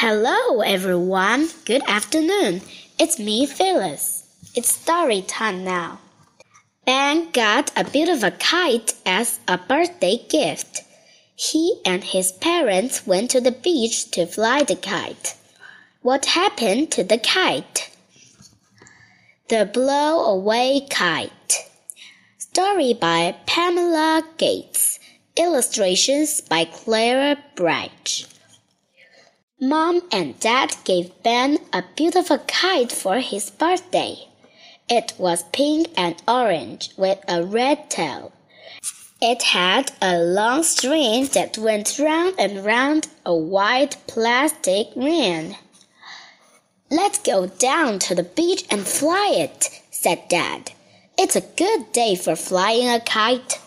Hello, everyone. Good afternoon. It's me, Phyllis. It's story time now. Ben got a beautiful kite as a birthday gift. He and his parents went to the beach to fly the kite. What happened to the kite? The Blow Away Kite. Story by Pamela Gates. Illustrations by Clara Branch. Mom and Dad gave Ben a beautiful kite for his birthday. It was pink and orange with a red tail. It had a long string that went round and round a white plastic ring. Let's go down to the beach and fly it, said Dad. It's a good day for flying a kite.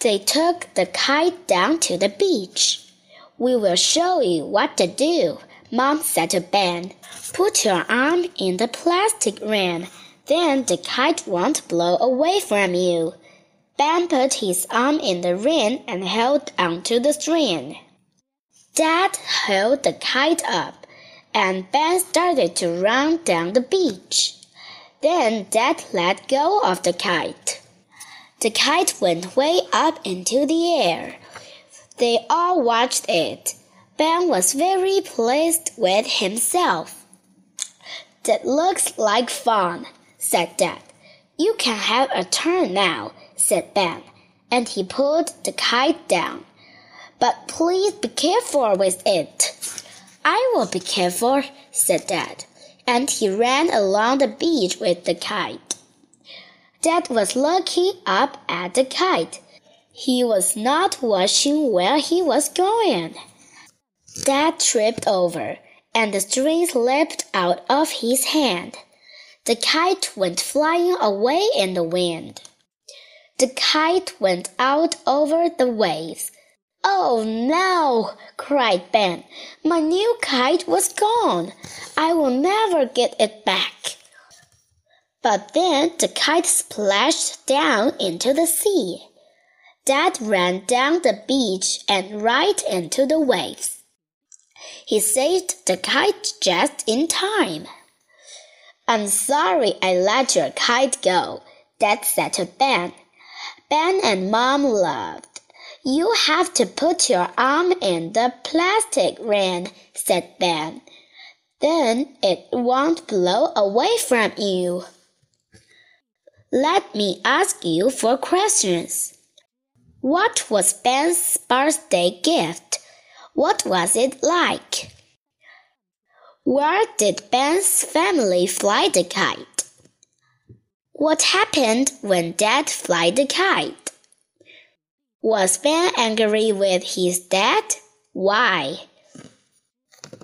They took the kite down to the beach. We will show you what to do, Mom said to Ben. Put your arm in the plastic ring, then the kite won't blow away from you. Ben put his arm in the ring and held onto the string. Dad held the kite up, and Ben started to run down the beach. Then Dad let go of the kite. The kite went way up into the air. They all watched it. Ben was very pleased with himself. That looks like fun, said Dad. You can have a turn now, said Ben, and he pulled the kite down. But please be careful with it. I will be careful, said Dad, and he ran along the beach with the kite. Dad was looking up at the kite. He was not watching where he was going. Dad tripped over, and the string slipped out of his hand. The kite went flying away in the wind. The kite went out over the waves. Oh no! cried Ben. My new kite was gone. I will never get it back. But then the kite splashed down into the sea. Dad ran down the beach and right into the waves. He saved the kite just in time. I'm sorry I let your kite go, Dad said to Ben. Ben and Mom laughed. You have to put your arm in the plastic ring, said Ben. Then it won't blow away from you. Let me ask you four questions. What was Ben's birthday gift? What was it like? Where did Ben's family fly the kite? What happened when Dad flew the kite? Was Ben angry with his dad? Why?